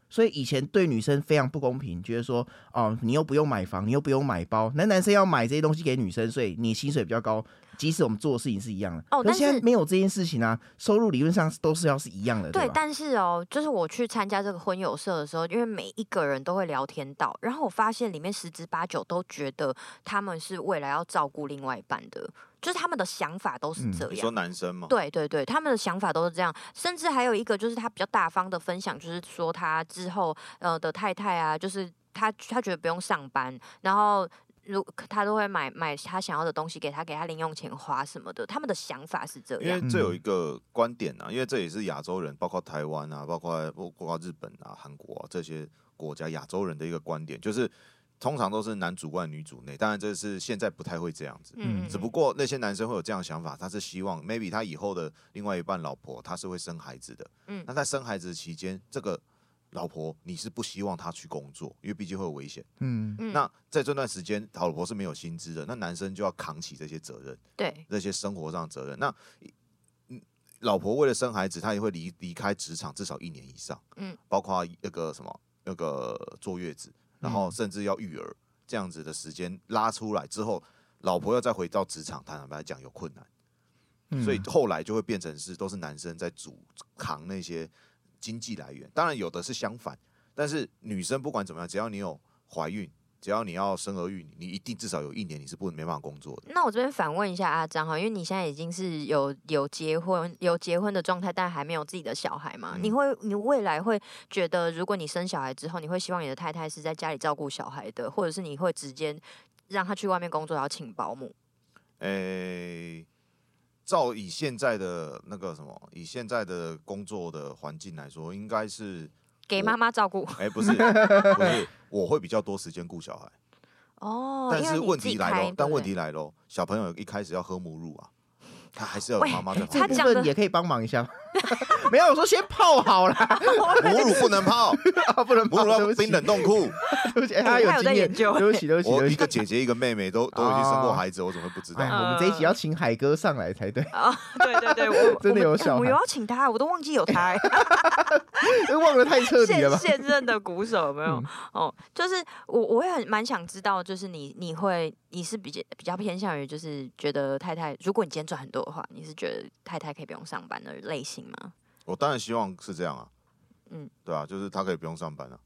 所以以前对女生非常不公平，觉得说哦，你又不用买房，你又不用买包，那男生要买这些东西给女生，所以你薪水比较高，即使我们做的事情是一样的。哦，但是现在没有这件事情啊，收入理论上都是要是一样的。对，对，但是哦，就是我去参加这个婚友社的时候，因为每一个人都会聊天到，然后我发现里面十之八九都觉得他们是未来要照顾另外一半的。就是他们的想法都是这样。嗯、你说男生吗？对对对，他们的想法都是这样。甚至还有一个，就是他比较大方的分享，就是说他之后呃的太太啊，就是他他觉得不用上班，然后如他都会买买他想要的东西给他，给他零用钱花什么的。他们的想法是这样。因为这有一个观点啊，因为这也是亚洲人，包括台湾啊，包括包括日本啊、韩国啊这些国家亚洲人的一个观点，就是。通常都是男主外女主内，当然这是现在不太会这样子。嗯，只不过那些男生会有这样想法，他是希望 maybe 他以后的另外一半老婆他是会生孩子的。嗯，那在生孩子期间，这个老婆你是不希望她去工作，因为毕竟会有危险。嗯，那在这段时间，老婆是没有薪资的，那男生就要扛起这些责任。对，这些生活上的责任。那老婆为了生孩子，她也会离离开职场至少一年以上。嗯，包括那个什么那个坐月子。然后甚至要育儿这样子的时间拉出来之后，老婆要再回到职场，坦白讲有困难，所以后来就会变成是都是男生在主扛那些经济来源。当然有的是相反，但是女生不管怎么样，只要你有怀孕。只要你要生儿育女，你一定至少有一年你是不没办法工作的。那我这边反问一下阿张哈，因为你现在已经是有有结婚有结婚的状态，但还没有自己的小孩嘛？嗯、你会你未来会觉得，如果你生小孩之后，你会希望你的太太是在家里照顾小孩的，或者是你会直接让他去外面工作，然后请保姆？诶、欸，照以现在的那个什么，以现在的工作的环境来说，应该是。给妈妈照顾？哎、欸，不是，不是，我会比较多时间顾小孩。哦，但是问题来了，但问题来了，小朋友一开始要喝母乳啊。他还是要有妈妈的，这部分也可以帮忙一下。没有，我说先泡好了，母乳不能泡，不能泡，母乳要冰冷冻库。对不起，他有经验。对不起，对不起，我一个姐姐，一个妹妹都都已经生过孩子，我怎么会不知道？我们这一集要请海哥上来才对。啊，对对对，我真的有小孩，我要请他，我都忘记有他，忘了太彻底了吧？现任的鼓手有没有？哦，就是我，我也很蛮想知道，就是你，你会，你是比较比较偏向于，就是觉得太太，如果你今天赚很多的话，你是觉得太太可以不用上班的类型吗？我当然希望是这样啊，嗯，对啊，就是他可以不用上班啊。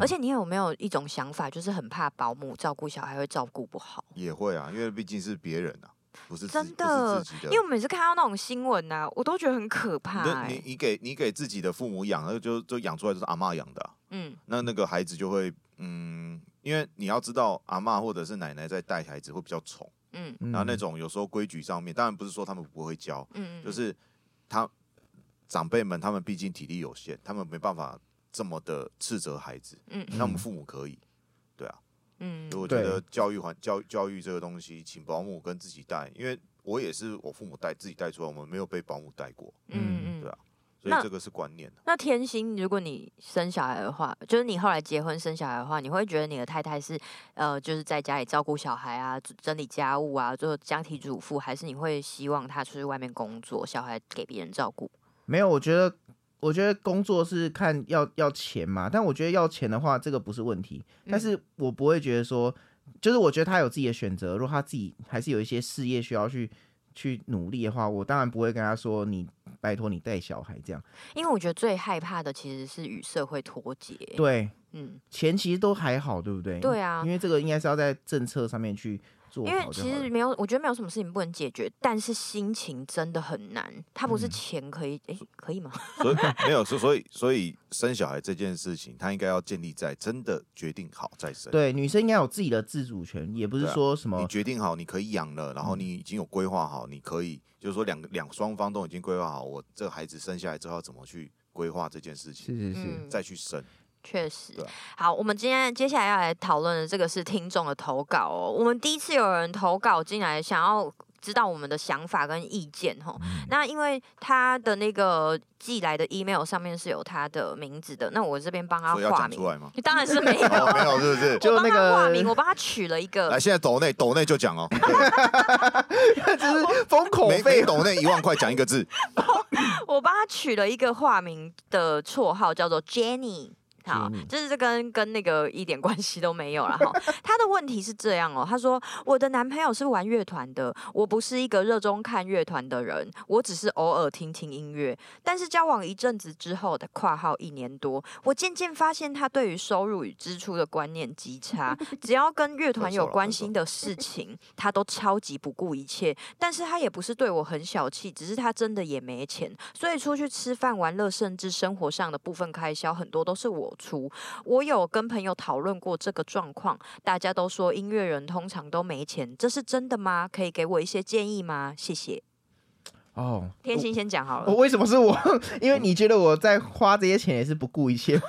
而且你有没有一种想法，就是很怕保姆照顾小孩会照顾不好？也会啊，因为毕竟是别人啊。不是真的不是自己的，因为我每次看到那种新闻啊，我都觉得很可怕、欸。你你给你给自己的父母养，那就就养出来就是阿妈养的、啊，嗯，那那个孩子就会嗯，因为你要知道阿妈或者是奶奶在带孩子会比较宠，嗯然后那种有时候规矩上面，当然不是说他们不会教，嗯，就是他长辈们他们毕竟体力有限，他们没办法这么的斥责孩子，嗯那我们父母可以，对啊。嗯所以我觉得教育环教教育这个东西，请保姆跟自己带，因为我也是我父母带自己带出来，我们没有被保姆带过，嗯嗯，对啊，所以这个是观念。那天心，如果你生小孩的话，就是你后来结婚生小孩的话，你会觉得你的太太是呃，就是在家里照顾小孩啊，整理家务啊，做家庭主妇，还是你会希望她出去外面工作，小孩给别人照顾？没有，我觉得，我觉得工作是看要要钱嘛，但我觉得要钱的话，这个不是问题。但是我不会觉得说，就是我觉得他有自己的选择，如果他自己还是有一些事业需要去去努力的话，我当然不会跟他说你拜托你带小孩这样。因为我觉得最害怕的其实是与社会脱节。对，嗯，钱其实都还好，对不对？对啊因为这个应该是要在政策上面去做因为其实没有，我觉得没有什么事情不能解决，但是心情真的很难。它不是嗯钱可以，哎、可以吗？所以没有，所所以所以生小孩这件事情，他应该要建立在真的决定好再生。对，女生应该有自己的自主权，也不是说什么你决定好你可以养了，然后你已经有规划好，你可以就是说两两双方都已经规划好，我这个孩子生下来之后要怎么去规划这件事情，是是是，嗯再去生。确实好，我们今天接下来要来讨论的这个是听众的投稿哦。我们第一次有人投稿进来，想要知道我们的想法跟意见吼。嗯那因为他的那个寄来的 email 上面是有他的名字的，那我这边帮他化名，讲出来吗？当然是没有，哦，没有，是不是？就那我帮他化名，我帮他取了一个来，，现在抖内抖内就讲哦，只是封口每每费，抖内一万块讲一个字，我帮他取了一个化名的绰号，叫做 Jenny。好就是这跟跟那个一点关系都没有了哈。他的问题是这样哦，他说我的男朋友是玩乐团的，我不是一个热衷看乐团的人，我只是偶尔听听音乐。但是交往一阵子之后的（括号一年多），我渐渐发现他对于收入与支出的观念极差，只要跟乐团有关心的事 情，他都超级不顾一切。但是他也不是对我很小气，只是他真的也没钱，所以出去吃饭、玩乐，甚至生活上的部分开销，很多都是我出。我有跟朋友讨论过这个状况，大家都说音乐人通常都没钱，这是真的吗？可以给我一些建议吗？谢谢。哦，天心先讲好了。我为什么是我？因为你觉得我在花这些钱也是不顾一切。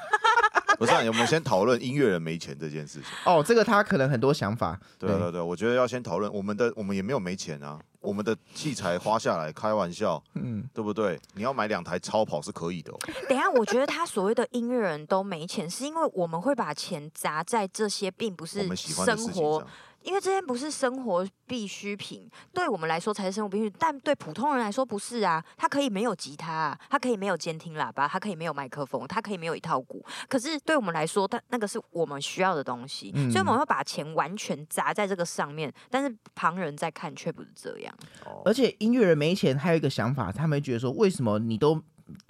不是、啊？我们先讨论音乐人没钱这件事情。哦，这个他可能很多想法。对啊对啊对啊，我觉得要先讨论我们的，我们也没有没钱啊，我们的器材花下来，开玩笑，嗯，对不对？你要买两台超跑是可以的、哦。等一下，我觉得他所谓的音乐人都没钱，是因为我们会把钱砸在这些，并不是我是们喜欢的生活事情上。因为这些不是生活必需品，对我们来说才是生活必需品，但对普通人来说不是啊。他可以没有吉他、啊，他可以没有监听喇叭，他可以没有麦克风，他可以没有一套鼓。可是对我们来说，他那个是我们需要的东西，嗯所以我们会把钱完全砸在这个上面。但是旁人在看却不是这样。哦而且音乐人没钱，还有一个想法，他们觉得说，为什么你都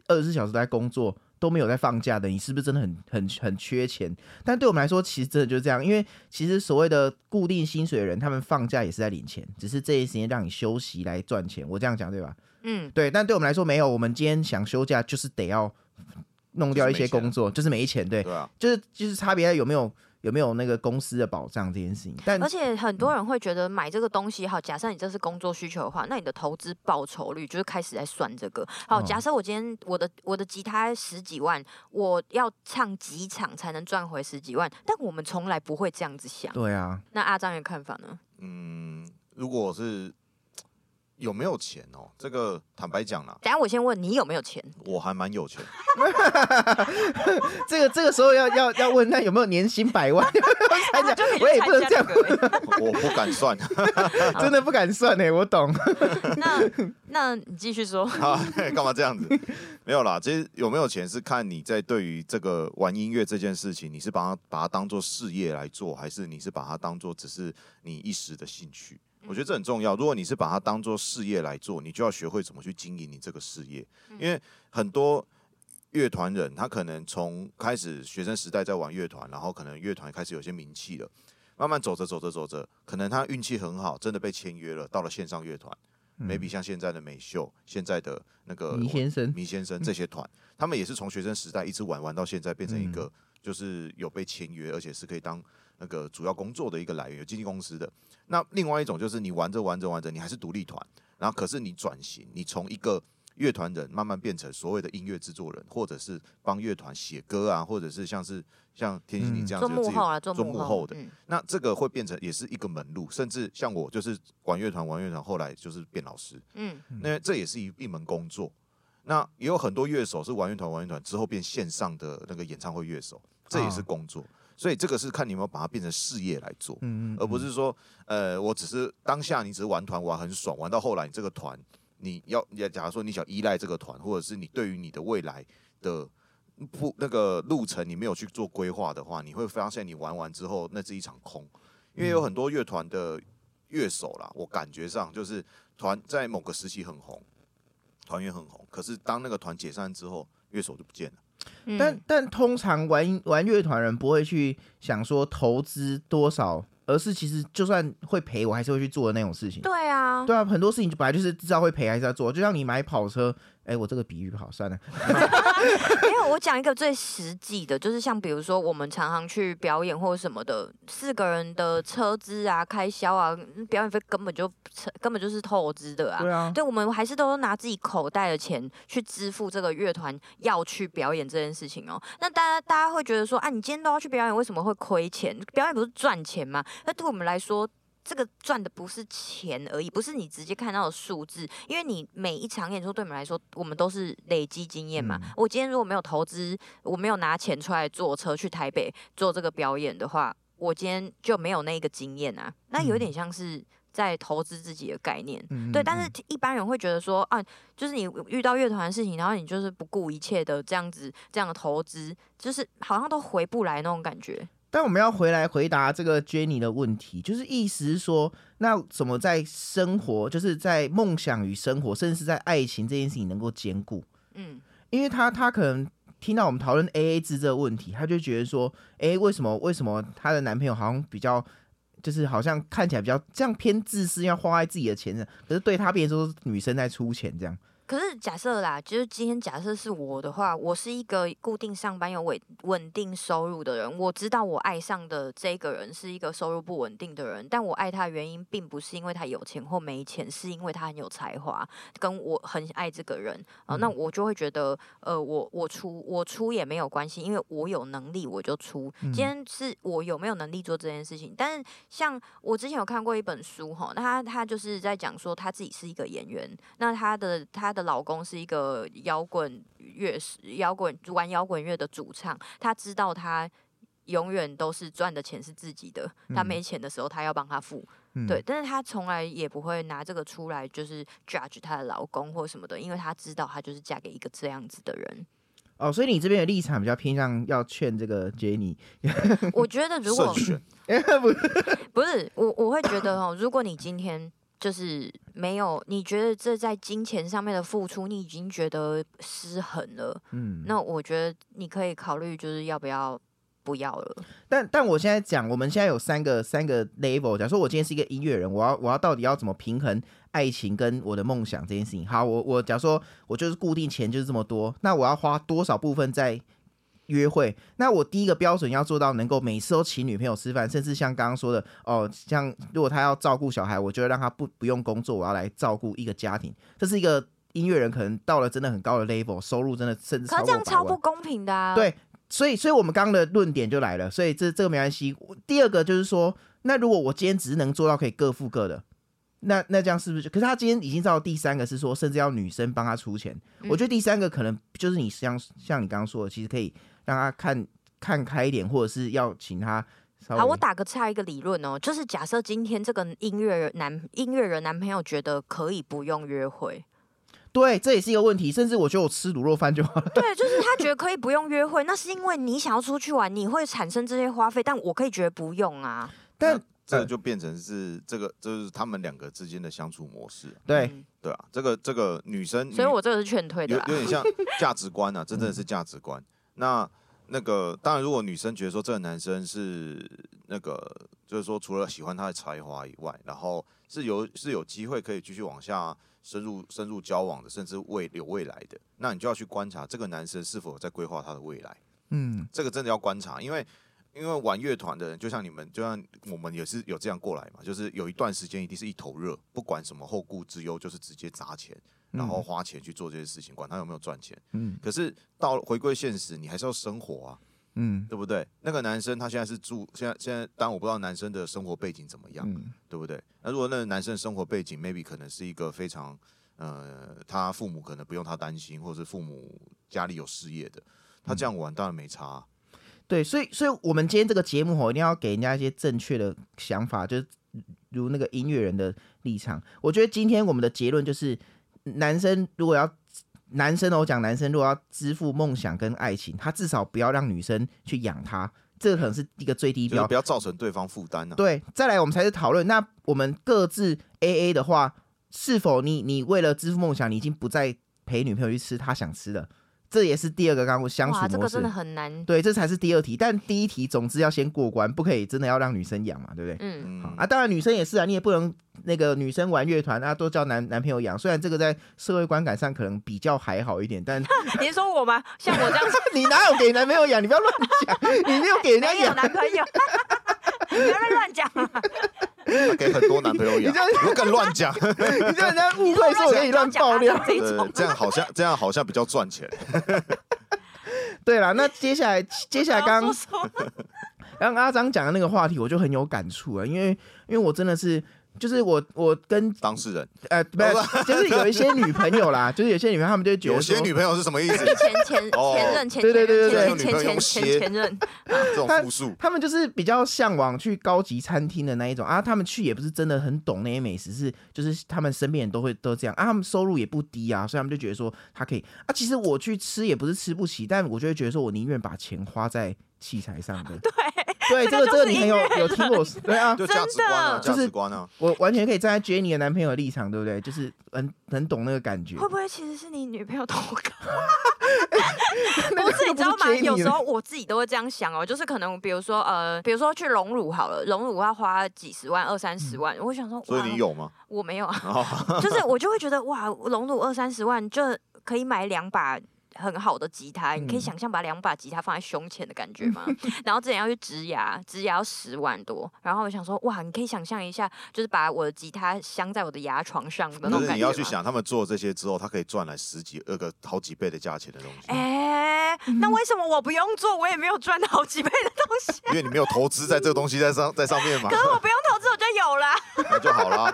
二十四小时在工作，都没有在放假的？你是不是真的很很很缺钱？但对我们来说，其实真的就是这样，因为其实所谓的固定薪水的人，他们放假也是在领钱，只是这一时间让你休息来赚钱。我这样讲对吧？嗯，对，但对我们来说没有，我们今天想休假，就是得要弄掉一些工作，就是没钱，对，对啊，就是就是差别有没有有没有那个公司的保障这件事情。但而且很多人会觉得买这个东西好，假设你这是工作需求的话，那你的投资报酬率就是开始在算这个。好，哦假设我今天我的我的吉他十几万，我要唱几场才能赚回十几万？但我们从来不会这样子想。对啊，那阿张的看法呢？嗯，如果是有没有钱哦，这个坦白讲啦，等下我先问你有没有钱？我还蛮有钱，这个这个时候要要要问他有没有年薪百万，我也不能这样，样。我不敢算。真的不敢算呢。我懂。那那你继续说。啊，干嘛这样子？没有啦，其实有没有钱是看你在对于这个玩音乐这件事情，你是把它把它当做事业来做，还是你是把它当做只是你一时的兴趣？我觉得这很重要。如果你是把它当做事业来做，你就要学会怎么去经营你这个事业，因为很多乐团人他可能从开始学生时代在玩乐团，然后可能乐团开始有些名气了。慢慢走着走着走着，可能他运气很好，真的被签约了，到了线上乐团。maybe 像现在的美秀，现在的那个迷先生、迷先生这些团，他们也是从学生时代一直玩玩到现在，变成一个就是有被签约，而且是可以当那个主要工作的一个来源，有经纪公司的。那另外一种就是你玩着玩着玩着，你还是独立团，然后可是你转型，你从一个乐团人慢慢变成所谓的音乐制作人，或者是帮乐团写歌啊，或者是像是像天心你这样子、嗯、做幕后啊，做幕后的，那这个会变成也是一个门路，甚至像我就是管乐团，玩乐团，后来就是变老师，嗯，那这也是一一门工作。那也有很多乐手是玩乐团，玩乐团之后变线上的那个演唱会乐手，这也是工作。所以这个是看你有没有把它变成事业来做，而不是说，呃，我只是当下你只是玩团玩很爽，玩到后来你这个团。你要，你假如说你想依赖这个团，或者是你对于你的未来的不那个路程，你没有去做规划的话，你会发现你玩完之后那是一场空。因为有很多乐团的乐手啦，我感觉上就是团在某个时期很红，团员很红，可是当那个团解散之后，乐手就不见了。嗯、但但通常玩玩乐团人不会去想说投资多少。而是其实就算会赔，我还是会去做的那种事情。对啊，对啊，很多事情就本来就是知道会赔，还是要做。就像你买跑车。哎、欸，我这个比喻不好，算了。没有，我讲一个最实际的，就是像比如说我们常常去表演或者什么的，四个人的车资啊、开销啊，表演费根本就根本就是透支的啊。对啊，对，我们还是都拿自己口袋的钱去支付这个乐团要去表演这件事情哦。那大家大家会觉得说，啊，你今天都要去表演，为什么会亏钱？表演不是赚钱吗？那对我们来说。这个赚的不是钱而已，不是你直接看到的数字，因为你每一场演出对我们来说，我们都是累积经验嘛。嗯、我今天如果没有投资，我没有拿钱出来坐车去台北做这个表演的话，我今天就没有那个经验啊。那有点像是在投资自己的概念，嗯、对。但是一般人会觉得说啊，就是你遇到乐团的事情，然后你就是不顾一切的这样子这样的投资，就是好像都回不来那种感觉。但我们要回来回答这个 Jenny 的问题，就是意思是说，那怎么在生活，就是在梦想与生活，甚至是在爱情这件事情能够兼顾？嗯，因为他他可能听到我们讨论 AA 制这个问题，他就觉得说，哎、欸，为什么为什么她的男朋友好像比较，就是好像看起来比较这样偏自私，要花在自己的钱上，可是对他变成说女生在出钱这样。可是假设啦，就是今天假设是我的话，我是一个固定上班有稳稳定收入的人。我知道我爱上的这个人是一个收入不稳定的人，但我爱他的原因并不是因为他有钱或没钱，是因为他很有才华，跟我很爱这个人啊、呃。那我就会觉得，呃，我我出我出也没有关系，因为我有能力我就出。今天是我有没有能力做这件事情？但是像我之前有看过一本书哈，那他他就是在讲说他自己是一个演员，那他的他。的老公是一个摇滚乐师，摇滚玩摇滚乐的主唱。他知道他永远都是赚的钱是自己的，他没钱的时候他要帮他付，嗯、对。但是他从来也不会拿这个出来就是 judge 他的老公或什么的，因为他知道他就是嫁给一个这样子的人。哦，所以你这边的立场比较偏向要劝这个 Jenny。我觉得如果选 不是我，我会觉得哦，如果你今天。就是没有，你觉得这在金钱上面的付出，你已经觉得失衡了。嗯，那我觉得你可以考虑，就是要不要不要了。但但我现在讲，我们现在有三个三个 level。假如说我今天是一个音乐人，我要我要到底要怎么平衡爱情跟我的梦想这件事情？好，我我假如说我就是固定钱就是这么多，那我要花多少部分在？约会，那我第一个标准要做到能够每次都请女朋友吃饭，甚至像刚刚说的哦，像如果他要照顾小孩，我就会让他不不用工作，我要来照顾一个家庭。这是一个音乐人可能到了真的很高的 level，收入真的甚至超过百万。可这样超不公平的啊！对，所以所以我们刚刚的论点就来了，所以这这个没关系。第二个就是说，那如果我今天只是能做到可以各付各的，那那这样是不是？可是他今天已经到第三个是说，甚至要女生帮他出钱。嗯、我觉得第三个可能就是你像像你刚刚说的，其实可以。让他看看开一点，或者是要请他。好，我打个岔，一个理论哦，就是假设今天这个音乐人男音乐人男朋友觉得可以不用约会，对，这也是一个问题。甚至我觉得我吃卤肉饭就好了。对，就是他觉得可以不用约会，那是因为你想要出去玩，你会产生这些花费，但我可以觉得不用啊。但这个就变成是这个，就是他们两个之间的相处模式。对，对啊，这个这个女生，所以我这个是劝退的，有有点像 价值观啊，真正的是价值观。那那个当然，如果女生觉得说这个男生是那个，就是说除了喜欢他的才华以外，然后是有是有机会可以继续往下深入深入交往的，甚至未有未来的，那你就要去观察这个男生是否在规划他的未来。嗯，这个真的要观察，因为因为玩乐团的人，就像你们，就像我们也是有这样过来嘛，就是有一段时间一定是一头热，不管什么后顾之忧，就是直接砸钱。然后花钱去做这些事情，管他有没有赚钱。嗯，可是到回归现实，你还是要生活啊。嗯，对不对？那个男生他现在是住，现在现在，当然我不知道男生的生活背景怎么样，嗯、对不对？那如果那个男生生活背景 maybe 可能是一个非常，呃，他父母可能不用他担心，或者是父母家里有事业的，他这样玩当然没差、啊。对，所以，所以我们今天这个节目吼，一定要给人家一些正确的想法，就是如那个音乐人的立场。我觉得今天我们的结论就是。男生如果要男生，我讲男生如果要支付梦想跟爱情，他至少不要让女生去养他，这个可能是一个最低标，不要造成对方负担呢。对，再来我们才是讨论。那我们各自 AA 的话，是否你你为了支付梦想，你已经不再陪女朋友去吃她想吃的？这也是第二个刚刚相处模式，这个真的很难。对，这才是第二题。但第一题，总之要先过关，不可以真的要让女生养嘛，对不对？嗯好啊，当然女生也是啊，你也不能那个女生玩乐团啊，都叫男男朋友养。虽然这个在社会观感上可能比较还好一点，但 你说我吗？像我这样子，你哪有给男朋友养？你不要乱讲，你没有给人家养男朋友，不要乱讲。他给很多男朋友养，你更乱讲，你叫人家误会说我给你乱爆料，对，这样好像这样好像比较赚钱。对了，那接下来接下来刚刚刚阿张讲的那个话题，我就很有感触啊，因为因为我真的是。就是我，我跟当事人，呃，不是，就是有一些女朋友啦，就是有些女朋友，他们就会觉得，有些女朋友是什么意思？前前前任，前对对对对对，前前前前任，这种复数，他们就是比较向往去高级餐厅的那一种啊，他们去也不是真的很懂那些美食，是就是他们身边人都会都这样啊，他们收入也不低啊，所以他们就觉得说他可以啊，其实我去吃也不是吃不起，但我就会觉得说我宁愿把钱花在器材上的，对。对，这个这个你很有有听过，对啊，就价值观啊，价值观啊，我完全可以站在 Jenny 的男朋友的立场，对不对？就是很很懂那个感觉。会不会其实是你女朋友投稿？不是，你知道吗？有时候我自己都会这样想哦，就是可能比如说呃，比如说去隆乳好了，隆乳要花几十万、二三十万，我想说，所以你有吗？我没有啊，就是我就会觉得哇，隆乳二三十万就可以买两把。很好的吉他，你可以想象把两把吉他放在胸前的感觉吗？嗯、然后之前要去植牙，植牙要十万多。然后我想说，哇，你可以想象一下，就是把我的吉他镶在我的牙床上的那种感觉。你要去想，他们做这些之后，他可以赚来十几、二个、好几倍的价钱的东西。哎、欸，那为什么我不用做，我也没有赚好几倍的东西？因为你没有投资在这个东西在上在上面嘛。可是我不用投资，我就有了。那就好了。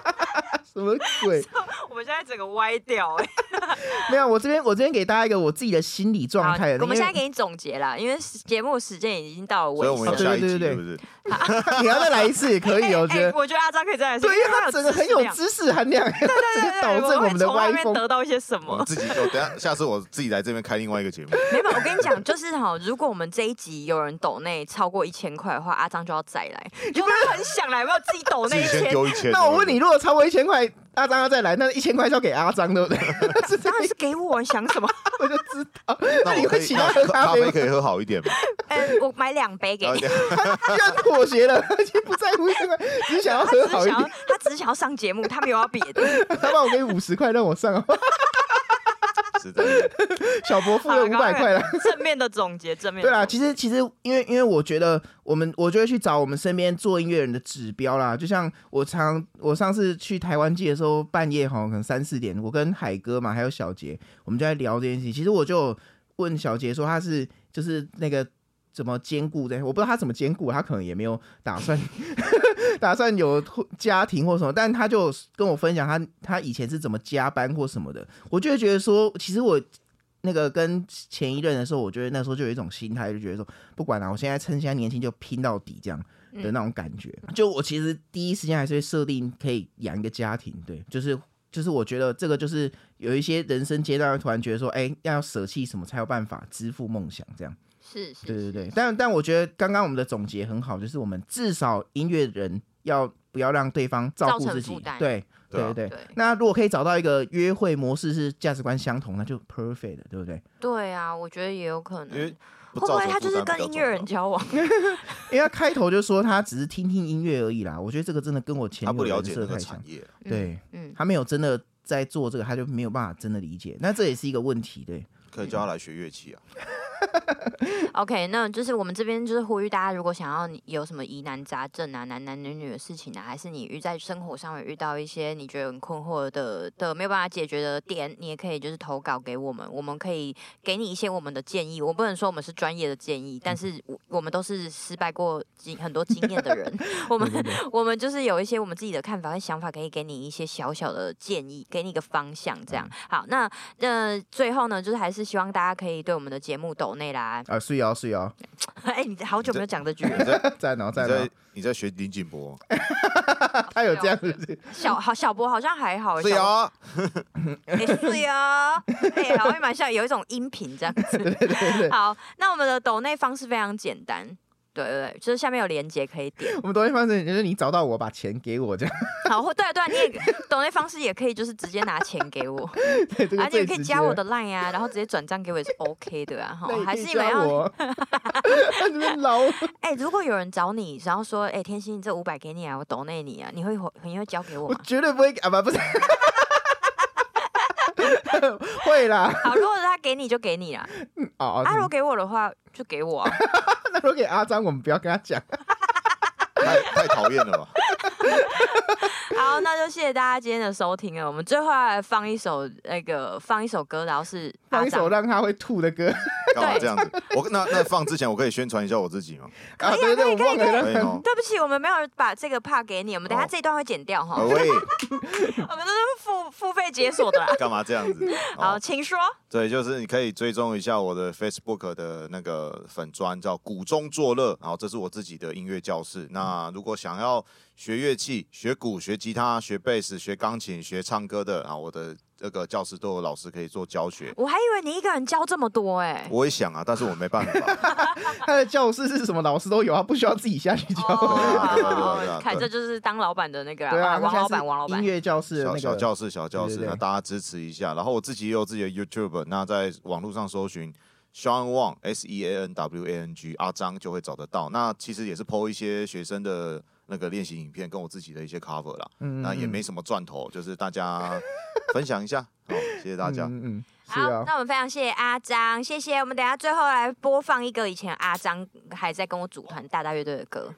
什么鬼？我们现在整个歪掉哎、欸。没有，我这边我这边给大家一个我自己的心理状态。我们现在给你总结啦，因为节目时间已经到了尾声。所以我们下一集对不对？你要再来一次也可以，我觉得。我觉得阿张可以再来一次，对，因为他整个很有知识含量，对对对，导致我们的歪风。得到一些什么？自己，我等下下次我自己来这边开另外一个节目。没有，我跟你讲，就是哈，如果我们这一集有人抖内超过一千块的话，阿张就要再来。有没有很想来？有没有自己抖内一千？那我问你，如果超过一千块？阿张要再来，那一千块是要给阿张，对不对？当然是给我，你想什么？我就知道。那你会请他喝咖啡，可以喝好一点吗？嗯，我买两杯给你。他要妥协了，他已经不在乎这个，只想要喝好一点。他只想要上节目，他没有要别的。他帮我给你五十块，让我上。小伯付了五百块了。正面的总结，正面。对啦，其实其实因为因为我觉得我们我就会去找我们身边做音乐人的指标啦。就像我常我上次去台湾记的时候，半夜哈可能三四点，我跟海哥嘛还有小杰，我们就在聊这件事情。其实我就问小杰说他是就是那个怎么兼顾的，我不知道他怎么兼顾，他可能也没有打算。打算有家庭或什么，但他就跟我分享他他以前是怎么加班或什么的，我就会觉得说，其实我那个跟前一任的时候，我觉得那时候就有一种心态，就觉得说，不管了，我现在趁现在年轻就拼到底这样的那种感觉。就我其实第一时间还是会设定可以养一个家庭，对，就是就是我觉得这个就是有一些人生阶段会突然觉得说，哎，要舍弃什么才有办法支付梦想这样。是，是，对对对，但但我觉得刚刚我们的总结很好，就是我们至少音乐人要不要让对方照顾自己，对对对对。对那如果可以找到一个约会模式是价值观相同，那就 perfect 了，对不对？对啊，我觉得也有可能。不会不会他就是跟音乐人交往？因为他开头就说他只是听听音乐而已啦。我觉得这个真的跟我前不女友了解太像。产业。对，嗯，他没有真的在做这个，他就没有办法真的理解。那这也是一个问题，对。可以叫他来学乐器啊。OK，那就是我们这边就是呼吁大家，如果想要你有什么疑难杂症啊、男男女女的事情啊，还是你遇在生活上面遇到一些你觉得很困惑的的没有办法解决的点，你也可以就是投稿给我们，我们可以给你一些我们的建议。我不能说我们是专业的建议，但是我我们都是失败过经很多经验的人，我们我们就是有一些我们自己的看法和想法，可以给你一些小小的建议，给你一个方向。这样好，那那最后呢，就是还是希望大家可以对我们的节目抖内啦。啊，是哦，是哦，哎、欸，你好久没有讲这句在在哪？在 哪你在？你在学林景博？他有这样子？小好小博好像还好。是啊，也是啊，哎，好像蛮像有一种音频这样子。对对对。好，那我们的抖内方式非常简单。对对对，就是下面有链接可以点。我们抖内方式就是你找到我，把钱给我这样。好，对对，你也抖内方式也可以，就是直接拿钱给我，对这个、而且可以加我的 line 啊，然后直接转账给我也是 OK 的啊。哈，还是你们要？你们老。哎，如果有人找你，然后说，哎，天心，这五百给你啊，我抖内你啊，你会你会交给我吗？我绝对不会啊，不不是。会啦。好，如果是他给你就给你啦。嗯哦。阿如果给我的话，就给我啊。那如果给阿张，我们不要跟他讲。太太讨厌了吧？好，那就谢谢大家今天的收听了。我们最后要来放一首那个放一首歌，然后是放一首让他会吐的歌。干嘛这样子？我那那放之前，我可以宣传一下我自己吗？啊，对对，我忘了。可以哦。对不起，我们没有把这个 part 给你，我们等下这一段会剪掉哈。喂，我们都是付付费解锁的啦。干嘛这样子？好，请说。对，就是你可以追踪一下我的 Facebook 的那个粉砖，叫鼓中作乐。然后这是我自己的音乐教室。那如果想要学乐器、学鼓、学吉他、学贝斯、学钢琴、学唱歌的，啊我的这个教室都有老师可以做教学。我还以为你一个人教这么多哎、欸。我也想啊，但是我没办法。他的教室是什么老师都有啊，不需要自己下去教。看，这就是当老板的那个、啊。对啊，王老板，王老板。音乐教室小小教室，小教室，那大家支持一下。然后我自己也有自己的 YouTube，那在网络上搜寻 Sean Wang S E A N W A N G 阿张就会找得到。那其实也是 PO 一些学生的。那个练习影片跟我自己的一些 cover 啦，嗯，那也没什么赚头，就是大家分享一下，好，谢谢大家。嗯嗯，好，那我们非常谢谢阿张，谢谢。我们等下最后来播放一个以前阿张还在跟我组团大大乐队的歌。